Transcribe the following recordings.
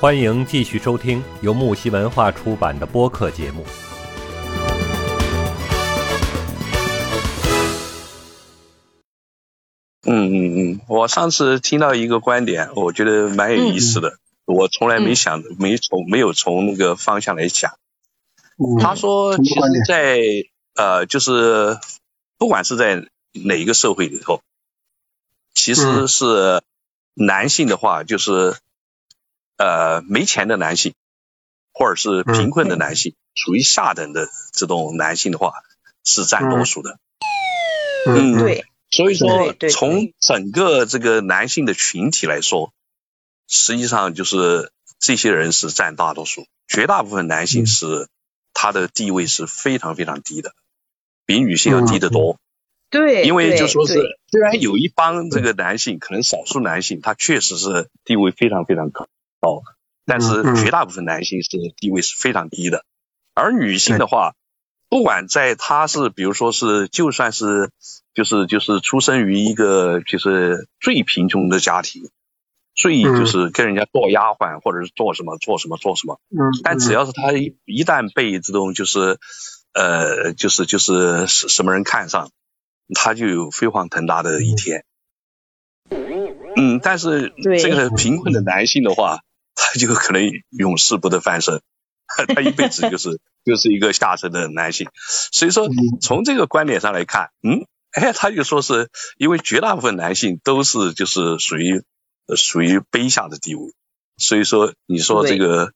欢迎继续收听由木西文化出版的播客节目。嗯嗯嗯，我上次听到一个观点，我觉得蛮有意思的。我从来没想，没从没有从那个方向来讲。他说，其实，在呃，就是不管是在哪一个社会里头，其实是男性的话，就是呃没钱的男性，或者是贫困的男性，属于下等的这种男性的话，是占多数的。嗯，对。所以说，从整个这个男性的群体来说，实际上就是这些人是占大多数，绝大部分男性是他的地位是非常非常低的，比女性要低得多。对，因为就说是虽然有一帮这个男性，可能少数男性他确实是地位非常非常高，但是绝大部分男性是地位是非常低的，而女性的话。不管在她是，比如说是，就算是，就是就是出生于一个就是最贫穷的家庭，最就是跟人家做丫鬟或者是做什么做什么做什么，嗯，但只要是他一一旦被这种就是呃就是就是什什么人看上，他就有飞黄腾达的一天。嗯，但是这个贫困的男性的话，他就可能永世不得翻身。他一辈子就是就是一个下层的男性，所以说从这个观点上来看，嗯，哎，他就说是因为绝大部分男性都是就是属于属于卑下的地位，所以说你说这个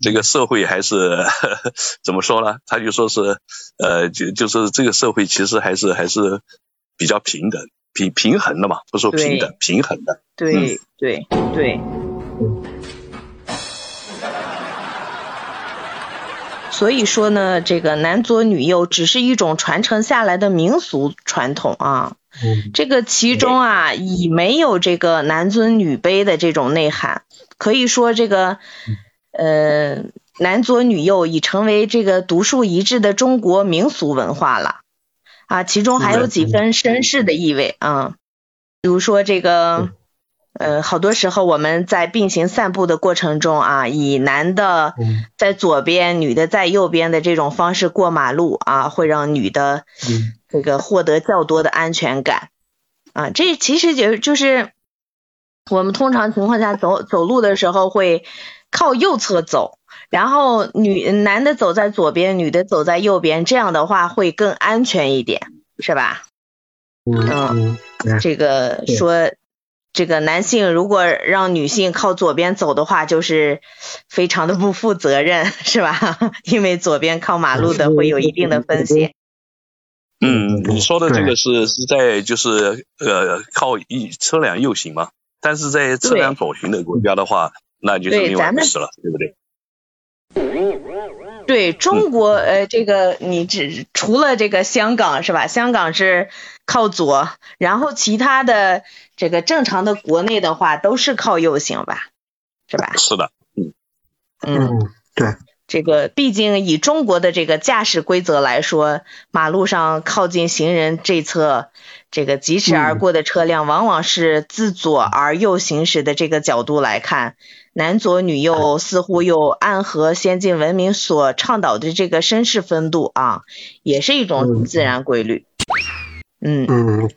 这个社会还是 怎么说呢？他就说是呃就就是这个社会其实还是还是比较平等平平衡的嘛，不说平等平衡的，对对对。所以说呢，这个男左女右只是一种传承下来的民俗传统啊。嗯。这个其中啊，已没有这个男尊女卑的这种内涵。可以说，这个呃，男左女右已成为这个独树一帜的中国民俗文化了啊。其中还有几分绅士的意味啊。比如说这个。呃，好多时候我们在并行散步的过程中啊，以男的在左边，女的在右边的这种方式过马路啊，会让女的这个获得较多的安全感啊。这其实就就是我们通常情况下走走路的时候会靠右侧走，然后女男的走在左边，女的走在右边，这样的话会更安全一点，是吧？嗯，这个说。这个男性如果让女性靠左边走的话，就是非常的不负责任，是吧？因为左边靠马路的会有一定的风险。嗯，你说的这个是是在就是呃靠一车辆右行嘛？但是在车辆左行的国家的话，那就是另外一事了，对不对？对中国呃这个你只除了这个香港是吧？香港是靠左，然后其他的。这个正常的国内的话都是靠右行吧，是吧？是的，嗯嗯，对，这个毕竟以中国的这个驾驶规则来说，马路上靠近行人这侧，这个疾驰而过的车辆往往是自左而右行驶的这个角度来看，男左女右似乎又暗合先进文明所倡导的这个绅士风度啊，也是一种自然规律。嗯嗯。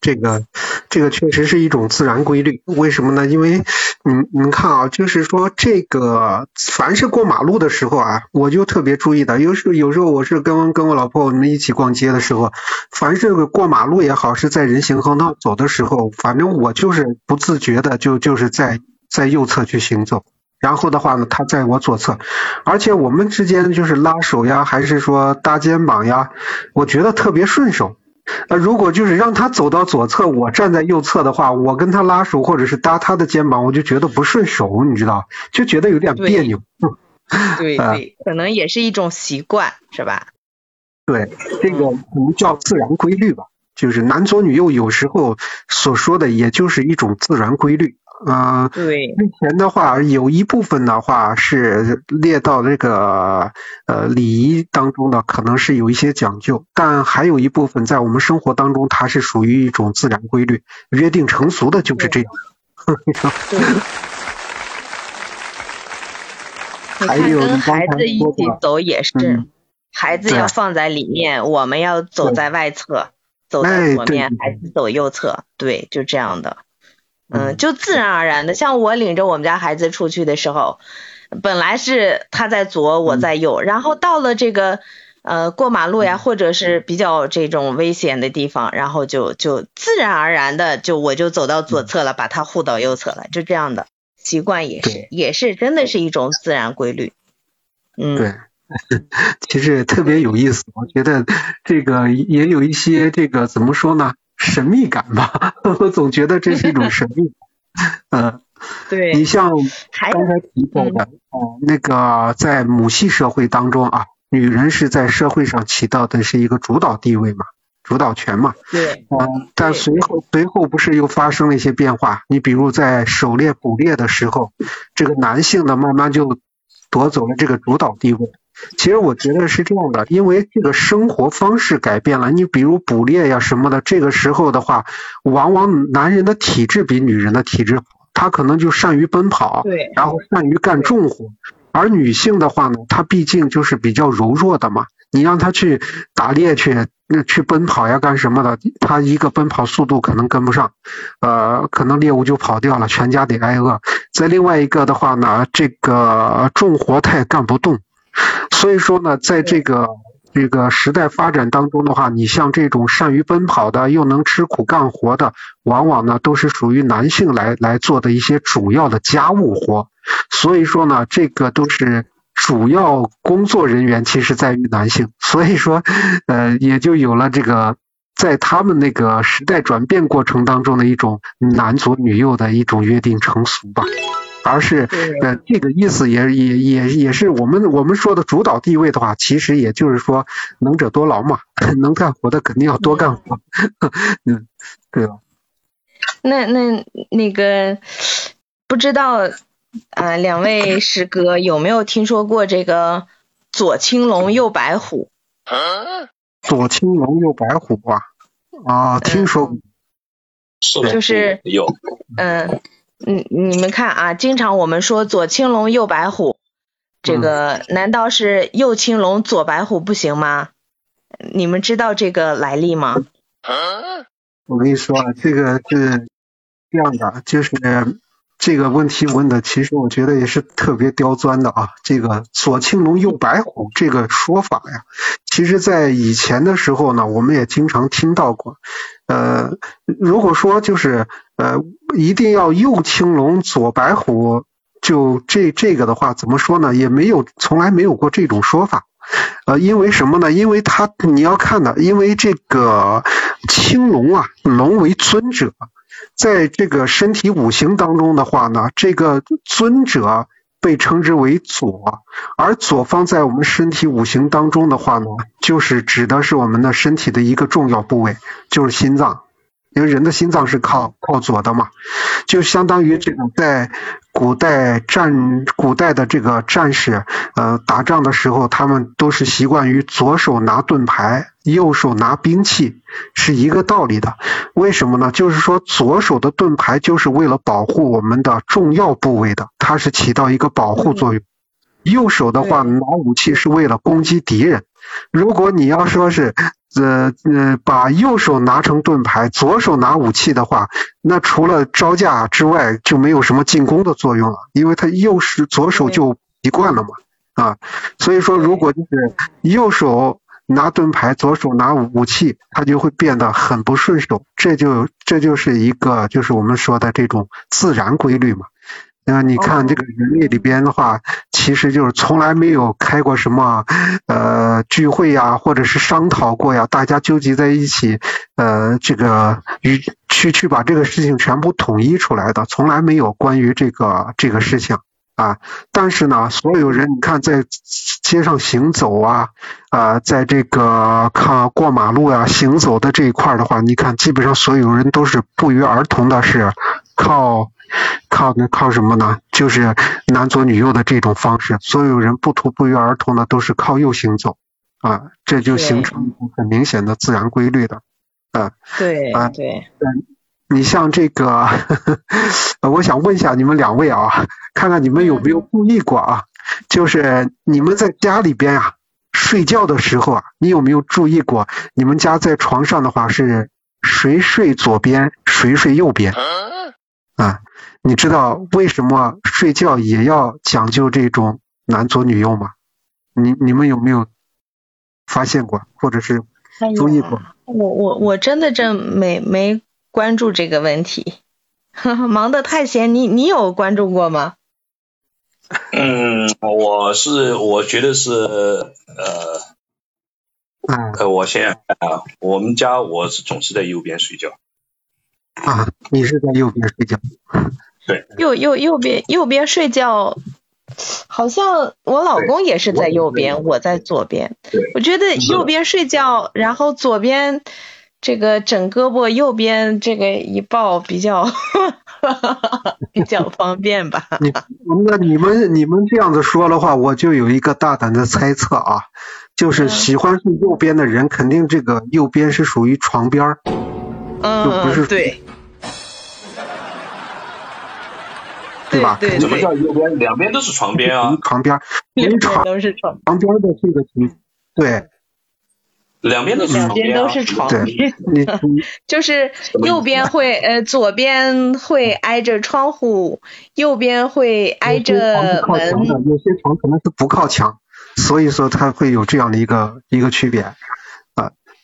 这个这个确实是一种自然规律，为什么呢？因为你你看啊，就是说这个凡是过马路的时候啊，我就特别注意的。有时有时候我是跟跟我老婆我们一起逛街的时候，凡是过马路也好，是在人行横道走的时候，反正我就是不自觉的就就是在在右侧去行走，然后的话呢，他在我左侧，而且我们之间就是拉手呀，还是说搭肩膀呀，我觉得特别顺手。那如果就是让他走到左侧，我站在右侧的话，我跟他拉手或者是搭他的肩膀，我就觉得不顺手，你知道，就觉得有点别扭。对对，可能也是一种习惯，是吧？对，这个我们叫自然规律吧，就是男左女右，有时候所说的也就是一种自然规律。嗯，对，目前的话，有一部分的话是列到这个呃礼仪当中的，可能是有一些讲究，但还有一部分在我们生活当中，它是属于一种自然规律，约定成俗的，就是这样。还有跟孩子一起走也是，孩子要放在里面，我们要走在外侧，走在左面，孩子走右侧，对，就这样的，嗯，就自然而然的。像我领着我们家孩子出去的时候，本来是他在左，我在右，然后到了这个呃过马路呀，或者是比较这种危险的地方，然后就就自然而然的就我就走到左侧了，把他护到右侧了，就这样的。习惯也是，也是，真的是一种自然规律。嗯，对，其实特别有意思。我觉得这个也有一些这个怎么说呢，神秘感吧。我总觉得这是一种神秘。嗯，对。你像刚才提到的，哦，那个在母系社会当中啊，女人是在社会上起到的是一个主导地位嘛。主导权嘛，对，嗯，但随后随后不是又发生了一些变化？你比如在狩猎捕猎的时候，这个男性呢慢慢就夺走了这个主导地位。其实我觉得是这样的，因为这个生活方式改变了。你比如捕猎呀什么的，这个时候的话，往往男人的体质比女人的体质好，他可能就善于奔跑，对，然后善于干重活。而女性的话呢，她毕竟就是比较柔弱的嘛。你让她去打猎去，那去奔跑呀，干什么的？她一个奔跑速度可能跟不上，呃，可能猎物就跑掉了，全家得挨饿。再另外一个的话呢，这个重活她也干不动。所以说呢，在这个这个时代发展当中的话，你像这种善于奔跑的，又能吃苦干活的，往往呢都是属于男性来来做的一些主要的家务活。所以说呢，这个都是。主要工作人员其实在于男性，所以说，呃，也就有了这个在他们那个时代转变过程当中的一种男左女右的一种约定成俗吧，而是呃这个意思也也也也是我们我们说的主导地位的话，其实也就是说能者多劳嘛，能干活的肯定要多干活，嗯，对吧？那那那个不知道。啊，两位师哥有没有听说过这个左青龙右白虎？左青龙右白虎啊，啊，听说过，就是有，嗯，你你们看啊，经常我们说左青龙右白虎，这个难道是右青龙左白虎不行吗？你们知道这个来历吗？我跟你说啊，这个是这样的，就是。这个问题问的，其实我觉得也是特别刁钻的啊。这个左青龙右白虎这个说法呀，其实在以前的时候呢，我们也经常听到过。呃，如果说就是呃一定要右青龙左白虎，就这这个的话，怎么说呢？也没有从来没有过这种说法。呃，因为什么呢？因为他你要看的，因为这个青龙啊，龙为尊者。在这个身体五行当中的话呢，这个尊者被称之为左，而左方在我们身体五行当中的话呢，就是指的是我们的身体的一个重要部位，就是心脏。因为人的心脏是靠靠左的嘛，就相当于这种在古代战古代的这个战士，呃，打仗的时候，他们都是习惯于左手拿盾牌，右手拿兵器，是一个道理的。为什么呢？就是说左手的盾牌就是为了保护我们的重要部位的，它是起到一个保护作用。右手的话拿武器是为了攻击敌人。如果你要说是。呃呃，把右手拿成盾牌，左手拿武器的话，那除了招架之外，就没有什么进攻的作用了，因为他右手左手就习惯了嘛啊，所以说如果就是右手拿盾牌，左手拿武器，他就会变得很不顺手，这就这就是一个就是我们说的这种自然规律嘛。那你看这个人类里边的话，其实就是从来没有开过什么呃聚会呀，或者是商讨过呀，大家纠集在一起，呃，这个与去去把这个事情全部统一出来的，从来没有关于这个这个事情啊。但是呢，所有人你看在街上行走啊，啊，在这个看过马路啊行走的这一块的话，你看基本上所有人都是不约而同的是靠。靠那靠什么呢？就是男左女右的这种方式，所有人不图不约而同的都是靠右行走啊，这就形成很明显的自然规律的啊。对啊对。嗯，你像这个，我想问一下你们两位啊，看看你们有没有注意过啊？就是你们在家里边啊睡觉的时候啊，你有没有注意过，你们家在床上的话是谁睡左边，谁睡右边？啊，你知道为什么睡觉也要讲究这种男左女右吗？你你们有没有发现过，或者是注意过？我我我真的真没没关注这个问题，忙得太闲。你你有关注过吗？嗯，我是我觉得是呃，呃，我想想啊，我们家我是总是在右边睡觉。啊，你是在右边睡觉？对。右右右边右边睡觉，好像我老公也是在右边，我在左边。我觉得右边睡觉，然后左边这个枕胳膊，右边这个一抱比较。比较方便吧。你那你们你们这样子说的话，我就有一个大胆的猜测啊，就是喜欢睡右边的人，肯定这个右边是属于床边儿，就不是对，对吧？什么叫右边？两边都是床边啊，床边，两边都是床床边的这个情，对。两边都是床，两边都是床，就是右边会呃左边会挨着窗户，右边会挨着门。有些床可能是不靠墙，所以说它会有这样的一个一个区别啊。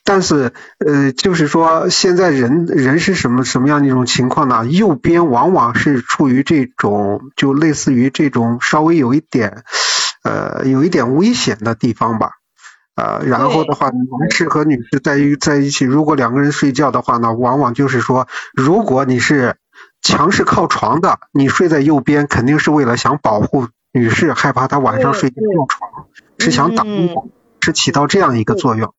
但是呃，就是说现在人人是什么什么样的一种情况呢？右边往往是处于这种就类似于这种稍微有一点呃有一点危险的地方吧。呃，然后的话，男士和女士在一在一起，如果两个人睡觉的话呢，往往就是说，如果你是强势靠床的，你睡在右边，肯定是为了想保护女士，害怕她晚上睡觉掉床，是想挡一挡，是起到这样一个作用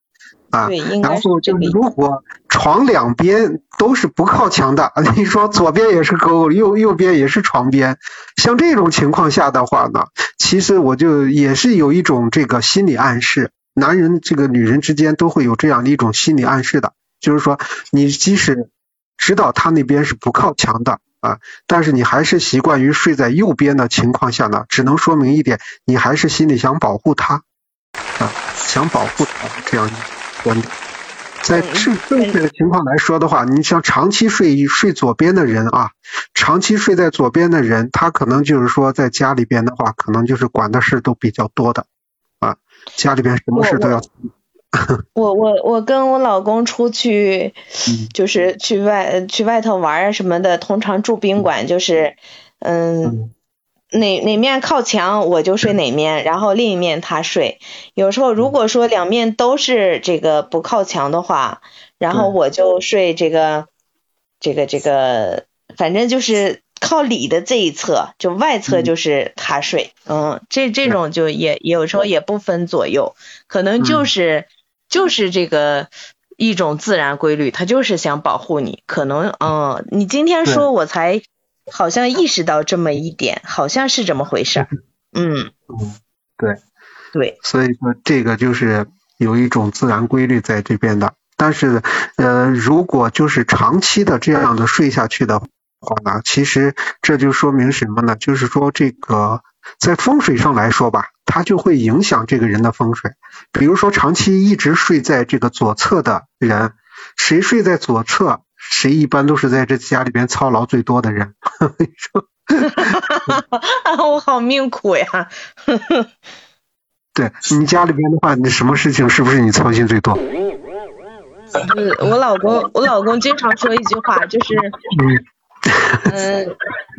啊。然后就是如果床两边都是不靠墙的，你说左边也是沟，右右边也是床边，像这种情况下的话呢，其实我就也是有一种这个心理暗示。男人这个女人之间都会有这样的一种心理暗示的，就是说你即使知道他那边是不靠墙的啊，但是你还是习惯于睡在右边的情况下呢，只能说明一点，你还是心里想保护他啊，想保护他这样在正正确的情况来说的话，你像长期睡睡左边的人啊，长期睡在左边的人，他可能就是说在家里边的话，可能就是管的事都比较多的啊。家里边什么事都要。我我我跟我老公出去，就是去外去外头玩啊什么的，通常住宾馆，就是嗯哪哪面靠墙我就睡哪面，然后另一面他睡。有时候如果说两面都是这个不靠墙的话，然后我就睡这个这个这个，反正就是。靠里的这一侧，就外侧就是他睡，嗯，这这种就也有时候也不分左右，可能就是就是这个一种自然规律，他就是想保护你，可能嗯，你今天说我才好像意识到这么一点，好像是这么回事，嗯嗯，对对，所以说这个就是有一种自然规律在这边的，但是呃，如果就是长期的这样的睡下去的。话呢，其实这就说明什么呢？就是说这个在风水上来说吧，它就会影响这个人的风水。比如说长期一直睡在这个左侧的人，谁睡在左侧，谁一般都是在这家里边操劳最多的人。我好命苦呀！对你家里边的话，你什么事情是不是你操心最多？嗯，我老公，我老公经常说一句话，就是。嗯，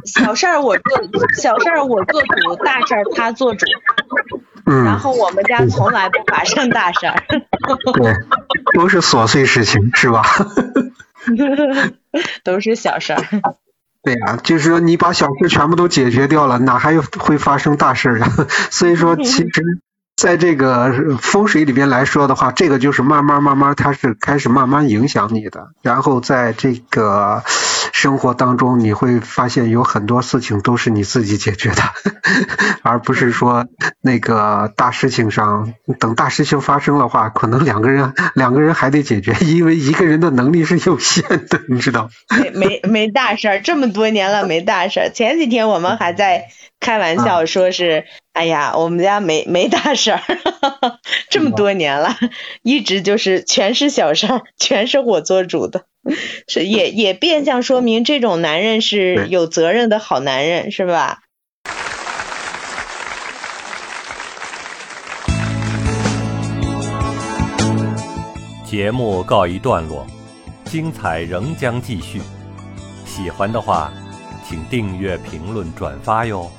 小事儿我做，小事儿我做主，大事儿他做主。嗯。然后我们家从来不发生大事儿。对，都是琐碎事情，是吧？都是小事儿。对呀，就是说你把小事全部都解决掉了，哪还有会发生大事啊？所以说，其实在这个风水里边来说的话，这个就是慢慢慢慢，它是开始慢慢影响你的，然后在这个。生活当中你会发现有很多事情都是你自己解决的，而不是说那个大事情上等大事情发生的话，可能两个人两个人还得解决，因为一个人的能力是有限的，你知道？没没没大事儿，这么多年了 没大事儿。前几天我们还在开玩笑说是，哎呀，我们家没没大事儿，这么多年了，一直就是全是小事儿，全是我做主的。是也也变相说明这种男人是有责任的好男人，是吧？节目告一段落，精彩仍将继续。喜欢的话，请订阅、评论、转发哟。